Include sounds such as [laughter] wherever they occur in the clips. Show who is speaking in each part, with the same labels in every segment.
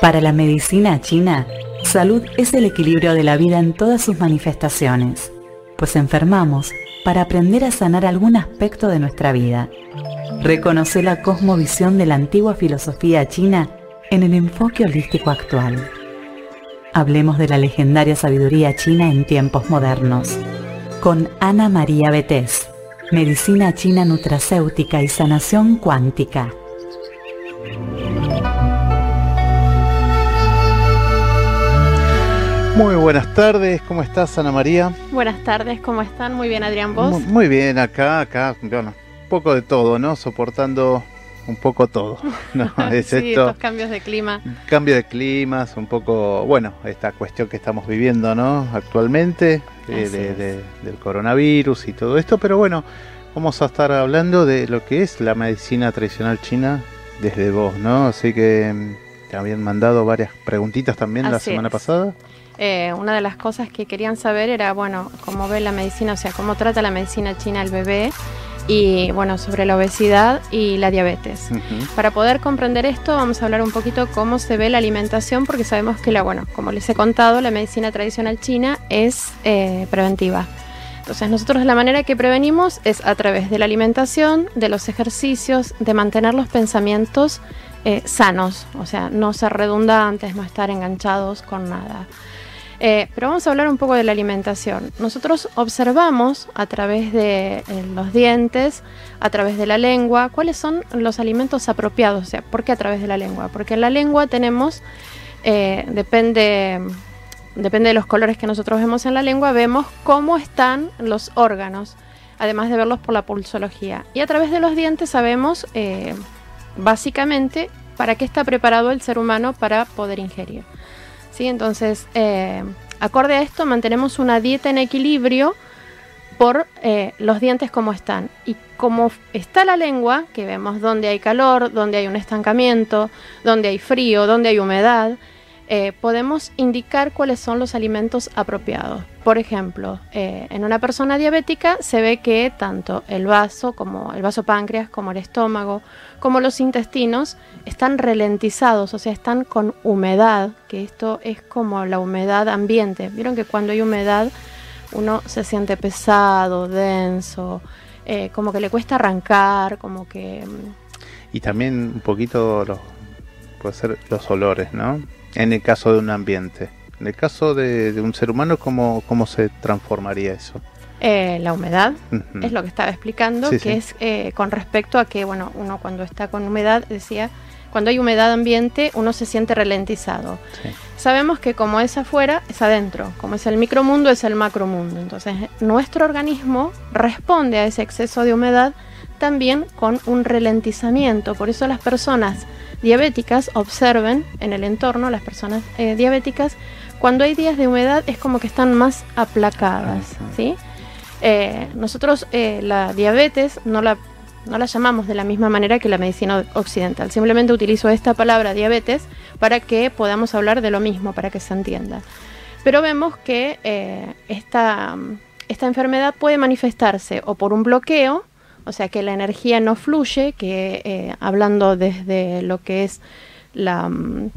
Speaker 1: Para la medicina china, salud es el equilibrio de la vida en todas sus manifestaciones, pues enfermamos para aprender a sanar algún aspecto de nuestra vida. Reconoce la cosmovisión de la antigua filosofía china en el enfoque holístico actual. Hablemos de la legendaria sabiduría china en tiempos modernos, con Ana María Betés, Medicina China Nutracéutica y Sanación Cuántica.
Speaker 2: Muy buenas tardes, ¿cómo estás Ana María?
Speaker 3: Buenas tardes, ¿cómo están? Muy bien, Adrián, ¿vos?
Speaker 2: Muy, muy bien, acá, acá, bueno, un poco de todo, ¿no? Soportando un poco todo. [laughs] ¿no?
Speaker 3: Es sí, estos cambios de clima.
Speaker 2: Cambio de climas, un poco, bueno, esta cuestión que estamos viviendo, ¿no? Actualmente, eh, de, de, del coronavirus y todo esto, pero bueno, vamos a estar hablando de lo que es la medicina tradicional china desde vos, ¿no? Así que mm, te habían mandado varias preguntitas también
Speaker 3: Así
Speaker 2: la semana
Speaker 3: es.
Speaker 2: pasada.
Speaker 3: Eh, una de las cosas que querían saber era, bueno, cómo ve la medicina, o sea, cómo trata la medicina china al bebé y, bueno, sobre la obesidad y la diabetes.
Speaker 2: Ujú.
Speaker 3: Para poder comprender esto, vamos a hablar un poquito cómo se ve la alimentación, porque sabemos que la, bueno, como les he contado, la medicina tradicional china es eh, preventiva. Entonces nosotros la manera que prevenimos es a través de la alimentación, de los ejercicios, de mantener los pensamientos eh, sanos, o sea, no ser redundantes, no estar enganchados con nada. Eh, pero vamos a hablar un poco de la alimentación. Nosotros observamos a través de eh, los dientes, a través de la lengua, cuáles son los alimentos apropiados. O sea, ¿por qué a través de la lengua? Porque en la lengua tenemos, eh, depende, depende de los colores que nosotros vemos en la lengua, vemos cómo están los órganos, además de verlos por la pulsología. Y a través de los dientes sabemos, básicamente, para qué está preparado el ser humano para poder ingerir. ¿Sí? Entonces, eh, acorde a esto, mantenemos una dieta en equilibrio por eh, los dientes como están. Y como está la lengua, que vemos donde hay calor, donde hay un estancamiento, donde hay frío, donde hay humedad, eh, podemos indicar cuáles son los alimentos apropiados. Por ejemplo, eh, en una persona diabética se ve que tanto el vaso, como el vaso páncreas, como el estómago, como los intestinos están ralentizados, o sea, están con humedad, que esto es como la humedad ambiente. Vieron que cuando hay humedad uno se siente pesado, denso, eh, como que le cuesta arrancar, como que... mm,
Speaker 2: Y también un poquito los, puede ser los olores, ¿no? En el caso de un ambiente. En el caso de, de un ser humano, ¿cómo, ¿cómo se transformaría eso?
Speaker 3: eh, la humedad, es lo que estaba explicando,
Speaker 2: Sí,
Speaker 3: que
Speaker 2: sí.
Speaker 3: es eh, con respecto a que, bueno, uno cuando está con humedad, decía, cuando hay humedad ambiente, uno se siente ralentizado.
Speaker 2: Sí.
Speaker 3: Sabemos que como es afuera, es adentro, como es el micromundo, es el macromundo. Entonces, nuestro organismo responde a ese exceso de humedad también con un ralentizamiento. Por eso las personas diabéticas observen en el entorno, las personas eh, diabéticas, cuando hay días de humedad es como que están más aplacadas. ¿sí? Eh, nosotros eh, la diabetes no la, no la llamamos de la misma manera que la medicina occidental. Simplemente utilizo esta palabra diabetes para que podamos hablar de lo mismo, para que se entienda. Pero vemos que eh, esta, esta enfermedad puede manifestarse o por un bloqueo, o sea que la energía no fluye, que eh, hablando desde lo que es la mm,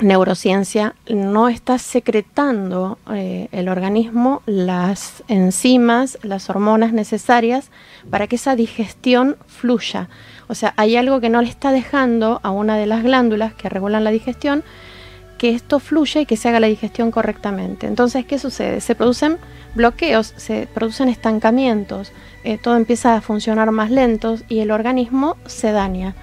Speaker 3: neurociencia, no está secretando eh, el organismo las enzimas, las hormonas necesarias para que esa digestión fluya. O sea, hay algo que no le está dejando a una de las glándulas que regulan la digestión que esto fluya y que se haga la digestión correctamente. Entonces, ¿qué sucede? Se producen bloqueos, se producen estancamientos, eh, todo empieza a funcionar más lento y el organismo se daña.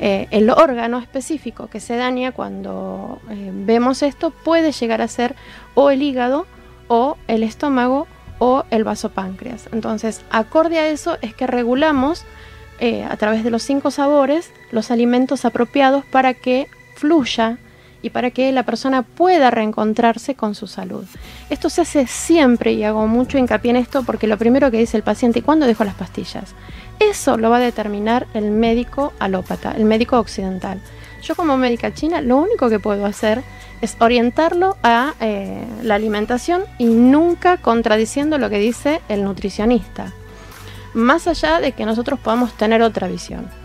Speaker 3: Eh, el órgano específico que se daña cuando eh, vemos esto puede llegar a ser o el hígado o el estómago o el vasopáncreas. Entonces, acorde a eso es que regulamos a través de los cinco sabores los alimentos apropiados para que fluya y para que la persona pueda reencontrarse con su salud. Esto se hace siempre y hago mucho hincapié en esto porque lo primero que dice el paciente, ¿y cuándo dejo las pastillas? Eso lo va a determinar el médico alópata, el médico occidental. Yo como médica china lo único que puedo hacer es orientarlo a eh, la alimentación y nunca contradiciendo lo que dice el nutricionista. Más allá de que nosotros podamos tener otra visión.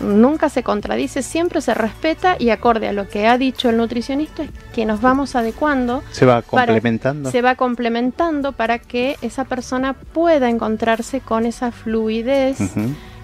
Speaker 3: Nunca se contradice, siempre se respeta y acorde a lo que ha dicho el nutricionista es que nos vamos adecuando.
Speaker 2: Se va complementando.
Speaker 3: se va complementando para que esa persona pueda encontrarse con esa fluidez.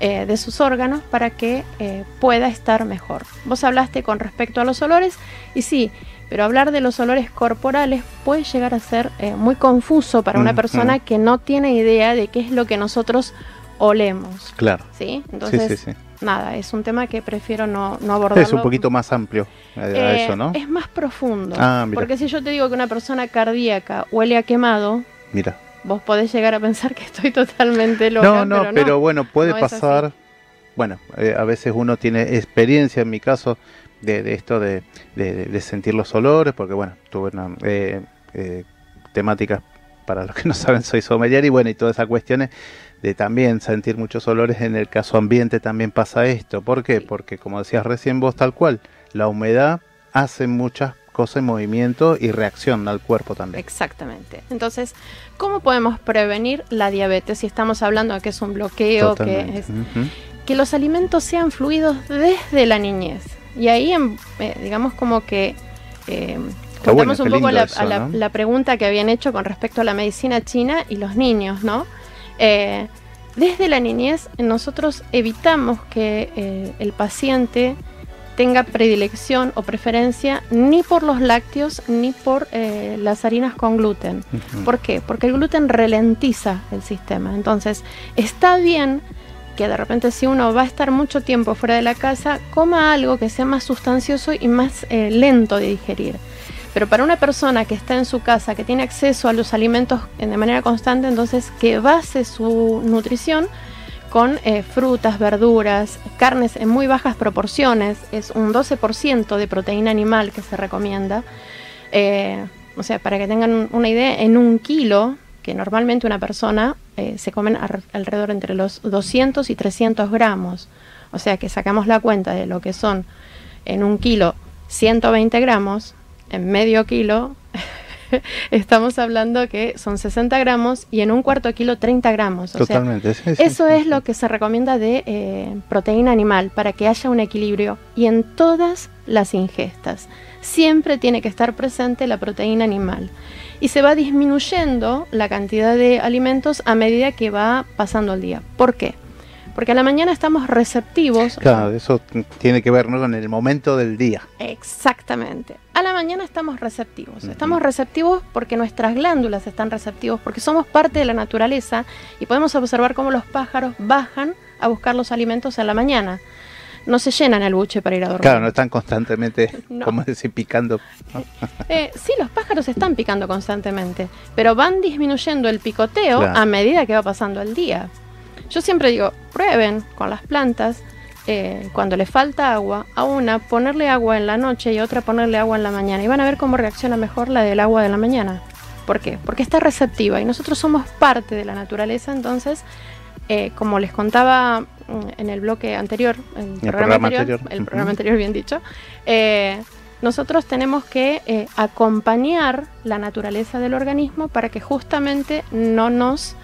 Speaker 3: Eh, de sus órganos para que eh, pueda estar mejor. Vos hablaste con respecto a los olores y sí, pero hablar de los olores corporales puede llegar a ser eh, muy confuso para una persona que no tiene idea de qué es lo que nosotros olemos.
Speaker 2: Claro.
Speaker 3: ¿Sí? Entonces, nada, es un tema que prefiero no, no abordarlo.
Speaker 2: Es un poquito más amplio
Speaker 3: eh,
Speaker 2: eso, ¿no?
Speaker 3: Es más profundo. Ah, porque si yo te digo que una persona cardíaca huele a quemado,
Speaker 2: mira.
Speaker 3: vos podés llegar a pensar que estoy totalmente loca.
Speaker 2: No, no, pero, bueno, puede pasar. Bueno, eh, a veces uno tiene experiencia, en mi caso, de, esto de, de, sentir los olores, porque bueno, tuve una eh, temática, para los que no saben, soy sommelier y bueno, y todas esas cuestiones de también sentir muchos olores, en el caso ambiente también pasa esto. ¿Por qué? Porque como decías recién vos tal cual, la humedad hace muchas cosas en movimiento y reacción al cuerpo también.
Speaker 3: Exactamente. Entonces, ¿cómo podemos prevenir la diabetes si estamos hablando de que es un bloqueo, que es que los alimentos sean fluidos desde la niñez? Y ahí, eh, digamos como que eh, un poco la, a la, pregunta que habían hecho con respecto a la medicina china y los niños, ¿no? Eh, desde la niñez nosotros evitamos que eh, el paciente tenga predilección o preferencia ni por los lácteos ni por eh, las harinas con gluten. ¿Por qué? Porque el gluten ralentiza el sistema. Entonces, está bien que de repente si uno va a estar mucho tiempo fuera de la casa, coma algo que sea más sustancioso y más lento de digerir. Pero para una persona que está en su casa, que tiene acceso a los alimentos de manera constante, entonces que base su nutrición con eh, frutas, verduras, carnes en muy bajas proporciones, es un 12% de proteína animal que se recomienda. Eh, o sea, para que tengan una idea, en un kilo, que normalmente una persona eh, se comen alrededor entre los 200 y 300 gramos. O sea que sacamos la cuenta de lo que son en un kilo 120 gramos, en medio kilo [laughs] estamos hablando que son 60 gramos y en un cuarto kilo 30 gramos.
Speaker 2: Totalmente.
Speaker 3: eso es lo que se recomienda de eh, proteína animal para que haya un equilibrio y en todas las ingestas. Siempre tiene que estar presente la proteína animal y se va disminuyendo la cantidad de alimentos a medida que va pasando el día. ¿Por qué? Porque a la mañana estamos receptivos.
Speaker 2: Claro, eso tiene que ver con el momento del día.
Speaker 3: Exactamente. A la mañana estamos receptivos. Estamos receptivos porque nuestras glándulas están receptivos, porque somos parte de la naturaleza y podemos observar cómo los pájaros bajan a buscar los alimentos en la mañana. No se llenan el buche para ir a dormir.
Speaker 2: Claro, no están constantemente, [laughs] [laughs] como decir, picando. [laughs]
Speaker 3: Eh, sí, los pájaros están picando constantemente, pero van disminuyendo el picoteo a medida que va pasando el día. Yo siempre digo, prueben con las plantas, eh, cuando le falta agua, a una ponerle agua en la noche y a otra ponerle agua en la mañana. Y van a ver cómo reacciona mejor la del agua de la mañana. ¿Por qué? Porque está receptiva y nosotros somos parte de la naturaleza, entonces, eh, como les contaba mm, en el bloque anterior, el, programa, anterior, el programa anterior bien dicho, eh, nosotros tenemos que acompañar la naturaleza del organismo para que justamente no nos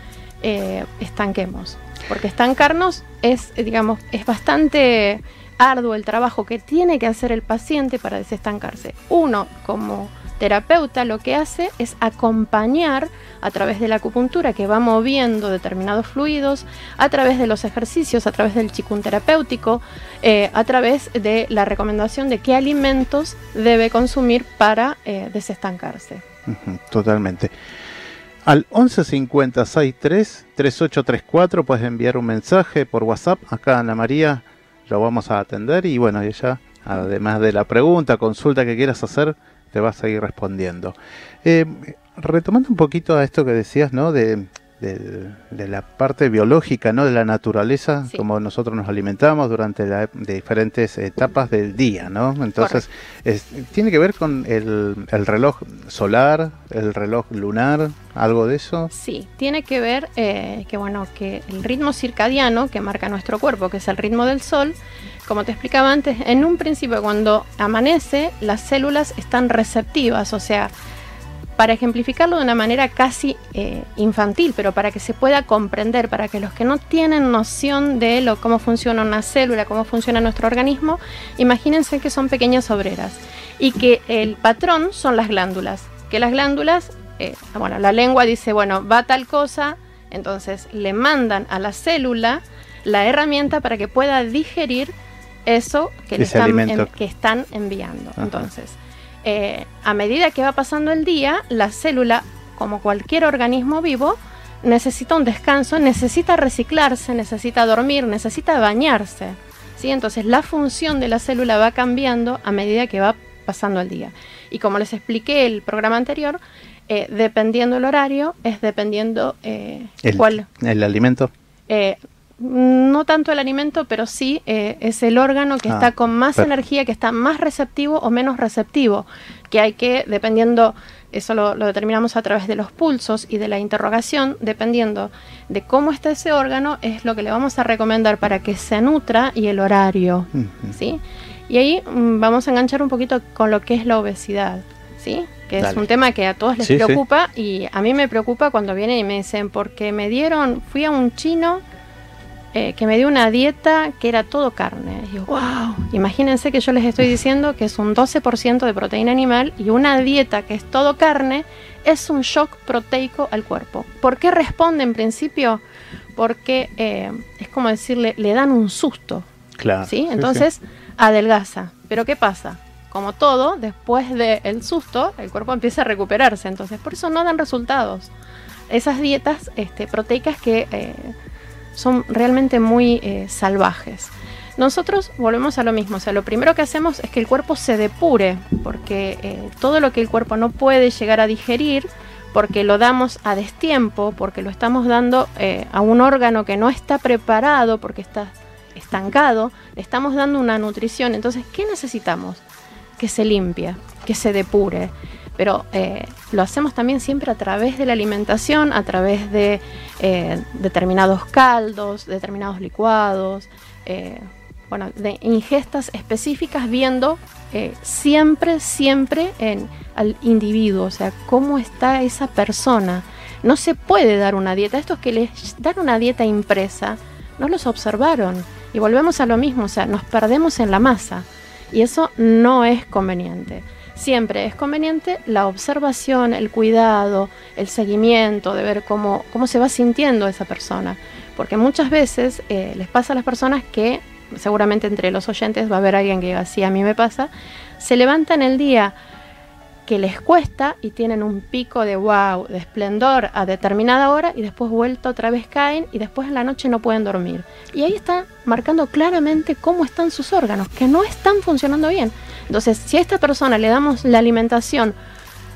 Speaker 3: estanquemos. Porque estancarnos es, digamos, es bastante arduo el trabajo que tiene que hacer el paciente para desestancarse. Uno, como terapeuta, lo que hace es acompañar a través de la acupuntura que va moviendo determinados fluidos, a través de los ejercicios, a través del chikun terapéutico, eh, a través de la recomendación de qué alimentos debe consumir para eh, desestancarse.
Speaker 2: totalmente. Al 115063 3834 puedes enviar un mensaje por WhatsApp. Acá Ana María lo vamos a atender y bueno, ella, además de la pregunta, consulta que quieras hacer, te va a seguir respondiendo. Eh, retomando un poquito a esto que decías, ¿no? De, de, la parte biológica, ¿no? De la naturaleza, como nosotros nos alimentamos durante de diferentes etapas del día, ¿no? Entonces, ¿tiene que ver con el, reloj solar, el reloj lunar, algo de eso?
Speaker 3: Sí, tiene que ver eh, que, bueno, que el ritmo circadiano que marca nuestro cuerpo, que es el ritmo del sol, como te explicaba antes, en un principio cuando amanece, las células están receptivas, o sea, para ejemplificarlo de una manera casi eh, infantil, pero para que se pueda comprender, para que los que no tienen noción de lo, cómo funciona una célula, cómo funciona nuestro organismo, imagínense que son pequeñas obreras y que el patrón son las glándulas, que las glándulas, eh, bueno, la lengua dice, bueno, va tal cosa, entonces le mandan a la célula la herramienta para que pueda digerir eso que, le están, que están enviando. Entonces, eh, a medida que va pasando el día, la célula, como cualquier organismo vivo, necesita un descanso, necesita reciclarse, necesita dormir, necesita bañarse. ¿sí? Entonces la función de la célula va cambiando a medida que va pasando el día. Y como les expliqué el programa anterior, eh, dependiendo el horario, es dependiendo
Speaker 2: eh, el, cuál. El alimento.
Speaker 3: No tanto el alimento, pero sí eh, es el órgano que ah, está con más energía, que está más receptivo o menos receptivo, que hay que, dependiendo, eso lo, determinamos a través de los pulsos y de la interrogación, dependiendo de cómo está ese órgano, es lo que le vamos a recomendar para que se nutra y el horario, ¿sí? Y ahí mm, vamos a enganchar un poquito con lo que es la obesidad, ¿sí? que es un tema que a todos les preocupa y a mí me preocupa cuando vienen y me dicen, porque me dieron, fui a un chino eh, que me dio una dieta que era todo carne. Y wow, imagínense que yo les estoy diciendo que es un 12% de proteína animal y una dieta que es todo carne es un shock proteico al cuerpo. ¿Por qué responde en principio? Porque eh, es como decirle, le dan un susto. Claro. ¿sí? Entonces adelgaza. Pero ¿qué pasa? Como todo, después del susto, el cuerpo empieza a recuperarse. Entonces, por eso no dan resultados. Esas dietas este, proteicas que eh, son realmente muy eh, salvajes. Nosotros volvemos a lo mismo, o sea, lo primero que hacemos es que el cuerpo se depure, porque eh, todo lo que el cuerpo no puede llegar a digerir, porque lo damos a destiempo, porque lo estamos dando eh, a un órgano que no está preparado, porque está estancado, le estamos dando una nutrición. Entonces, ¿qué necesitamos? Que se limpie, que se depure pero eh, lo hacemos también siempre a través de la alimentación, a través de eh, determinados caldos, determinados licuados, eh, bueno, de ingestas específicas viendo siempre, siempre en, al individuo, o sea, cómo está esa persona. No se puede dar una dieta, estos que les dan una dieta impresa, no los observaron. Y volvemos a lo mismo, o sea, nos perdemos en la masa. Y eso no es conveniente siempre es conveniente la observación, el cuidado, el seguimiento, de ver cómo, cómo se va sintiendo esa persona. Porque muchas veces eh, les pasa a las personas que, seguramente entre los oyentes va a haber alguien que diga, sí, a mí me pasa, se levantan el día que les cuesta y tienen un pico de wow, de esplendor a determinada hora y después vuelta otra vez caen y después en la noche no pueden dormir. Y ahí está marcando claramente cómo están sus órganos, que no están funcionando bien. Entonces, si a esta persona le damos la alimentación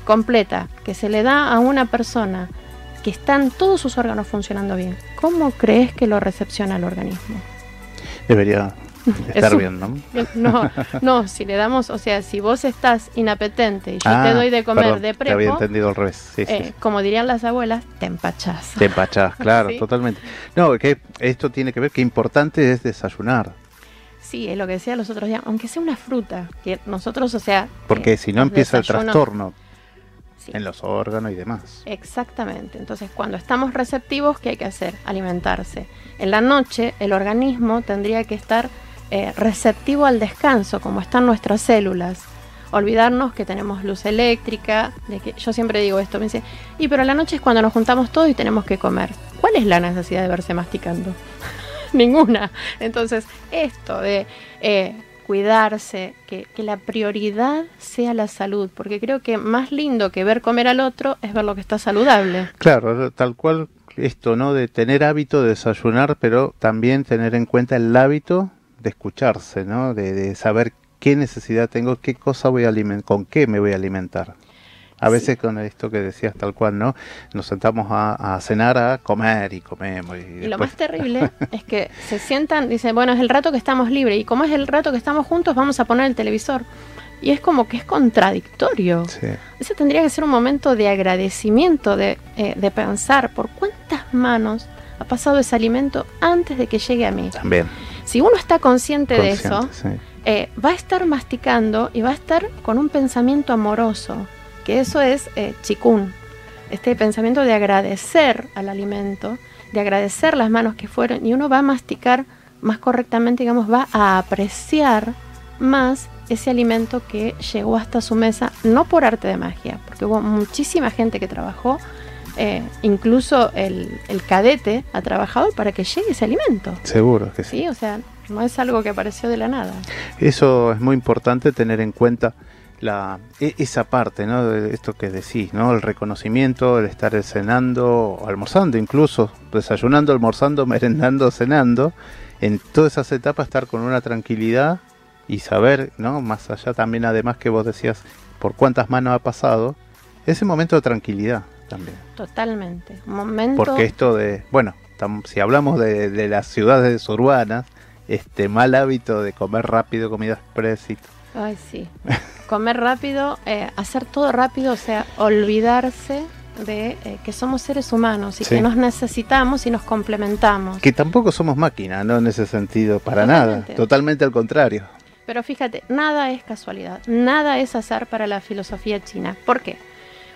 Speaker 3: completa que se le da a una persona que están todos sus órganos funcionando bien, ¿cómo crees que lo recepciona el organismo?
Speaker 2: Debería [laughs] estar bien, ¿no? [laughs]
Speaker 3: No, no, si le damos, o sea, si vos estás inapetente y yo te ah, doy de comer de prepo,
Speaker 2: te había entendido al revés.
Speaker 3: Eh, como dirían las abuelas, te empachás.
Speaker 2: Te empachás, [laughs] claro, totalmente. No, que esto tiene que ver que importante es desayunar.
Speaker 3: Sí, es lo que decía los otros días, aunque sea una fruta, que nosotros, o sea...
Speaker 2: Porque eh, si no empieza el trastorno en los órganos y demás.
Speaker 3: Exactamente, entonces cuando estamos receptivos, ¿qué hay que hacer? Alimentarse. En la noche el organismo tendría que estar eh, receptivo al descanso, como están nuestras células. Olvidarnos que tenemos luz eléctrica, de que yo siempre digo esto, me dice, y pero la noche es cuando nos juntamos todos y tenemos que comer. ¿Cuál es la necesidad de verse masticando? [laughs] Ninguna. Entonces, esto de eh, cuidarse, que, que, la prioridad sea la salud, porque creo que más lindo que ver comer al otro es ver lo que está saludable.
Speaker 2: Claro, tal cual esto, ¿no? De tener hábito de desayunar, pero también tener en cuenta el hábito de escucharse, ¿no? De, saber qué necesidad tengo, qué cosa voy a alimentar, con qué me voy a alimentar. A veces con esto que decías tal cual, ¿no? Nos sentamos a, cenar a comer y comemos.
Speaker 3: Y, lo más terrible es que [laughs] se sientan, dicen, bueno, es el rato que estamos libres y como es el rato que estamos juntos, vamos a poner el televisor. Y es como que es contradictorio. Ese tendría que ser un momento de agradecimiento, de, eh, de pensar por cuántas manos ha pasado ese alimento antes de que llegue a mí.
Speaker 2: También.
Speaker 3: Si uno está consciente, de eso, eh, va a estar masticando y va a estar con un pensamiento amoroso, que eso es eh, chikun, este pensamiento de agradecer al alimento, de agradecer las manos que fueron, y uno va a masticar más correctamente, digamos, va a apreciar más ese alimento que llegó hasta su mesa, no por arte de magia, porque hubo muchísima gente que trabajó eh, incluso el, cadete ha trabajado para que llegue ese alimento.
Speaker 2: Seguro que sí.
Speaker 3: Sí, o sea, no es algo que apareció de la nada.
Speaker 2: Eso es muy importante tener en cuenta la, e, esa parte, ¿no? De esto que decís, ¿no? El reconocimiento, el estar cenando, almorzando incluso, desayunando, almorzando, [laughs] merendando, cenando, en todas esas etapas estar con una tranquilidad y saber, ¿no? Más allá también, además que vos decías, por cuántas manos ha pasado, ese momento de tranquilidad también.
Speaker 3: Totalmente. Momento...
Speaker 2: Porque esto de, bueno, si hablamos de, las ciudades urbanas, este mal hábito de comer rápido, comida express y
Speaker 3: Ay, sí. comer rápido, eh, hacer todo rápido, o sea, olvidarse de eh, que somos seres humanos y que nos necesitamos y nos complementamos.
Speaker 2: Que tampoco somos máquinas, ¿no? En ese sentido, para nada. Totalmente al contrario.
Speaker 3: Pero fíjate, nada es casualidad, nada es azar para la filosofía china. ¿Por qué?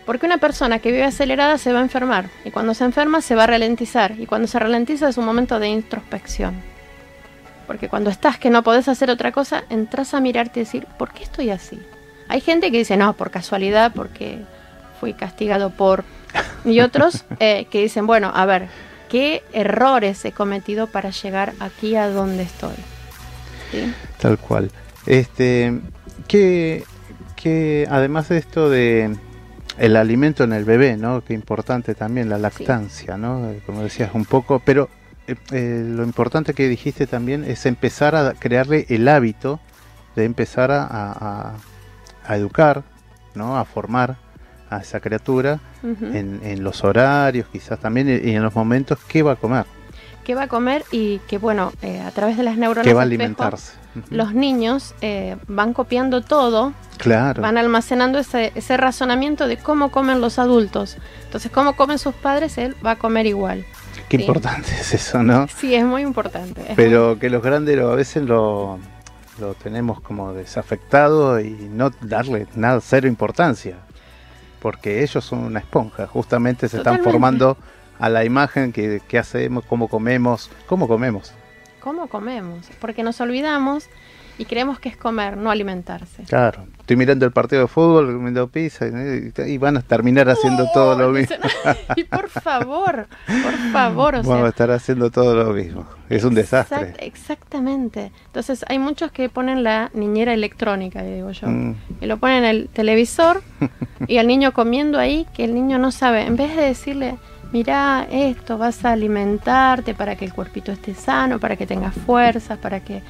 Speaker 3: Porque una persona que vive acelerada se va a enfermar y cuando se enferma se va a ralentizar y cuando se ralentiza es un momento de introspección. Porque cuando estás que no podés hacer otra cosa, entras a mirarte y decir, ¿por qué estoy así? Hay gente que dice, no, por casualidad, porque fui castigado por... Y otros [laughs] eh, que dicen, bueno, a ver, ¿qué errores he cometido para llegar aquí a donde estoy?
Speaker 2: Tal cual. Este, que, que además de esto de, el alimento en el bebé, ¿no? Qué importante también la lactancia, ¿no? Como decías un poco, pero eh, eh, lo importante que dijiste también es empezar a crearle el hábito de empezar a, educar, ¿no? A formar a esa criatura en, los horarios, quizás también, y en los momentos que va a comer.
Speaker 3: ¿Qué va a comer? Y que, bueno, eh, a través de las neuronas.
Speaker 2: Que va a alimentarse
Speaker 3: los niños eh, van copiando todo,
Speaker 2: claro.
Speaker 3: van almacenando ese, ese, razonamiento de cómo comen los adultos. Entonces, cómo comen sus padres, él va a comer igual.
Speaker 2: Qué importante es eso, ¿no?
Speaker 3: Sí, es muy importante.
Speaker 2: Pero que los grandes a veces lo, lo tenemos como desafectado y no darle nada, cero importancia. Porque ellos son una esponja, justamente se están formando a la imagen que, que hacemos, cómo comemos, cómo comemos
Speaker 3: cómo comemos, porque nos olvidamos y creemos que es comer, no alimentarse.
Speaker 2: Claro, estoy mirando el partido de fútbol, comiendo pizza y, van a terminar haciendo todo lo mismo. [laughs]
Speaker 3: y por favor, por favor,
Speaker 2: o Vamos a estar haciendo todo lo mismo. Es un desastre.
Speaker 3: Exactamente. Entonces hay muchos que ponen la niñera electrónica, digo yo, mm. y lo ponen en el televisor y el niño comiendo ahí que el niño no sabe, en vez de decirle mira esto, vas a alimentarte para que el cuerpito esté sano, para que tengas fuerzas, para que...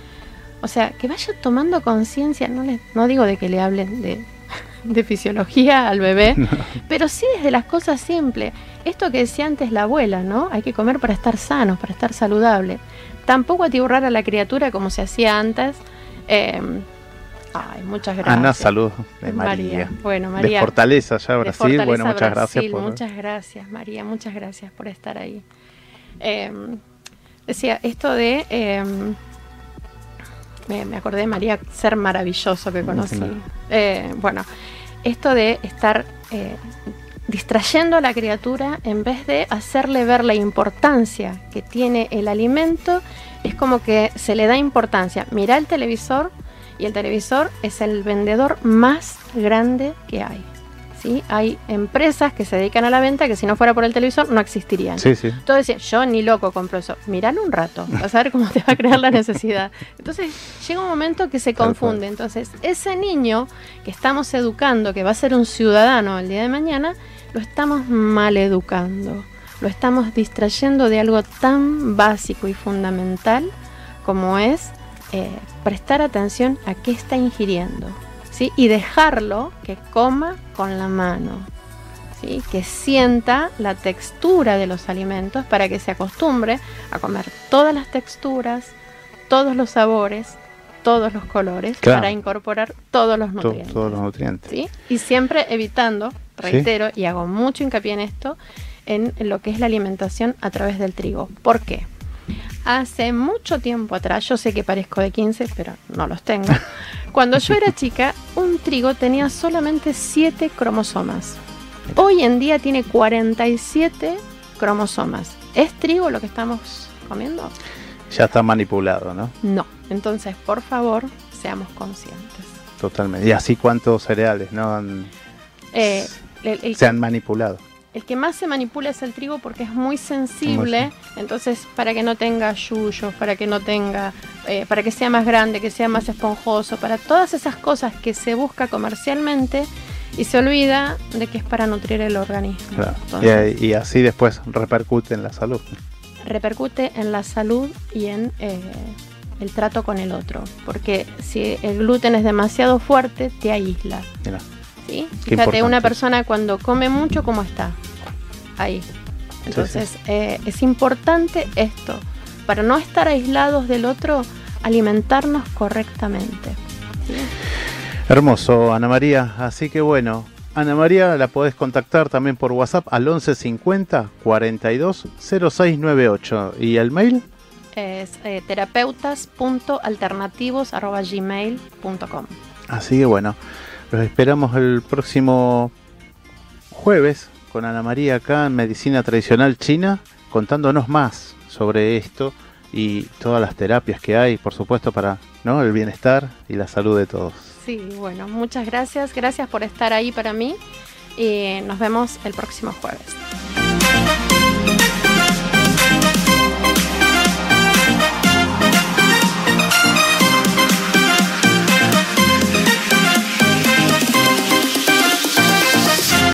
Speaker 3: O sea, que vaya tomando conciencia, no, no digo de que le hablen de, [laughs] de fisiología al bebé, [laughs] pero sí desde las cosas simples. Esto que decía antes la abuela, ¿no? Hay que comer para estar sano, para estar saludable. Tampoco atiburrar a la criatura como se hacía antes. Eh, Ay, muchas gracias.
Speaker 2: Ana, salud de María.
Speaker 3: Bueno, María.
Speaker 2: De Fortaleza, ya Brasil. bueno, muchas gracias.
Speaker 3: Por... Muchas gracias, María. Muchas gracias por estar ahí. Em, decía, esto de. Em, me, acordé de María, ser maravilloso que conocí. Eh, bueno, esto de estar eh, distrayendo a la criatura en vez de hacerle ver la importancia que tiene el alimento, es como que se le da importancia. Mira el televisor y el televisor es el vendedor más grande que hay. ¿Sí? Hay empresas que se dedican a la venta que si no fuera por el televisor no existirían.
Speaker 2: Sí, sí.
Speaker 3: Entonces decía, yo ni loco compro eso. Míralo un rato, [laughs] vas a ver cómo te va a crear la necesidad. Entonces llega un momento que se confunde. Entonces ese niño que estamos educando, que va a ser un ciudadano el día de mañana, lo estamos mal educando. Lo estamos distrayendo de algo tan básico y fundamental como es eh, prestar atención a qué está ingiriendo. ¿Sí? Y dejarlo que coma con la mano. ¿sí? Que sienta la textura de los alimentos para que se acostumbre a comer todas las texturas, todos los sabores, todos los colores, para incorporar todos los nutrientes.
Speaker 2: todos los nutrientes.
Speaker 3: ¿sí? Y siempre evitando, reitero, y hago mucho hincapié en esto, en lo que es la alimentación a través del trigo. ¿Por qué? Hace mucho tiempo atrás, yo sé que parezco de 15, pero no los tengo. [laughs] Cuando yo era chica, un trigo tenía solamente 7 cromosomas. Hoy en día tiene 47 cromosomas. ¿Es trigo lo que estamos comiendo?
Speaker 2: Ya está manipulado, ¿no?
Speaker 3: No. Entonces, por favor, seamos conscientes.
Speaker 2: Totalmente. Y así cuántos cereales, ¿no? Eh, se han manipulado.
Speaker 3: El que más se manipula es el trigo porque es muy sensible, entonces para que no tenga yuyos, para que no tenga, eh, para que sea más grande, que sea más esponjoso, para todas esas cosas que se busca comercialmente y se olvida de que es para nutrir el organismo.
Speaker 2: y, así después repercute en la salud.
Speaker 3: Repercute en la salud y en eh, el trato con el otro, porque si el gluten es demasiado fuerte, te aísla. Fíjate, una persona cuando come mucho, ¿cómo está? Ahí. Entonces, eh, es importante esto. Para no estar aislados del otro, alimentarnos correctamente.
Speaker 2: Hermoso, Ana María. Así que bueno, Ana María la podés contactar también por WhatsApp al 1150 42 0698. ¿Y el mail?
Speaker 3: Es eh, terapeutas.alternativos.gmail.com.
Speaker 2: Así que bueno. Los esperamos el próximo jueves con Ana María acá en Medicina Tradicional China, contándonos más sobre esto y todas las terapias que hay, por supuesto, para ¿no? el bienestar y la salud de todos.
Speaker 3: Sí, bueno, muchas gracias. Gracias por estar ahí para mí y nos vemos el próximo jueves.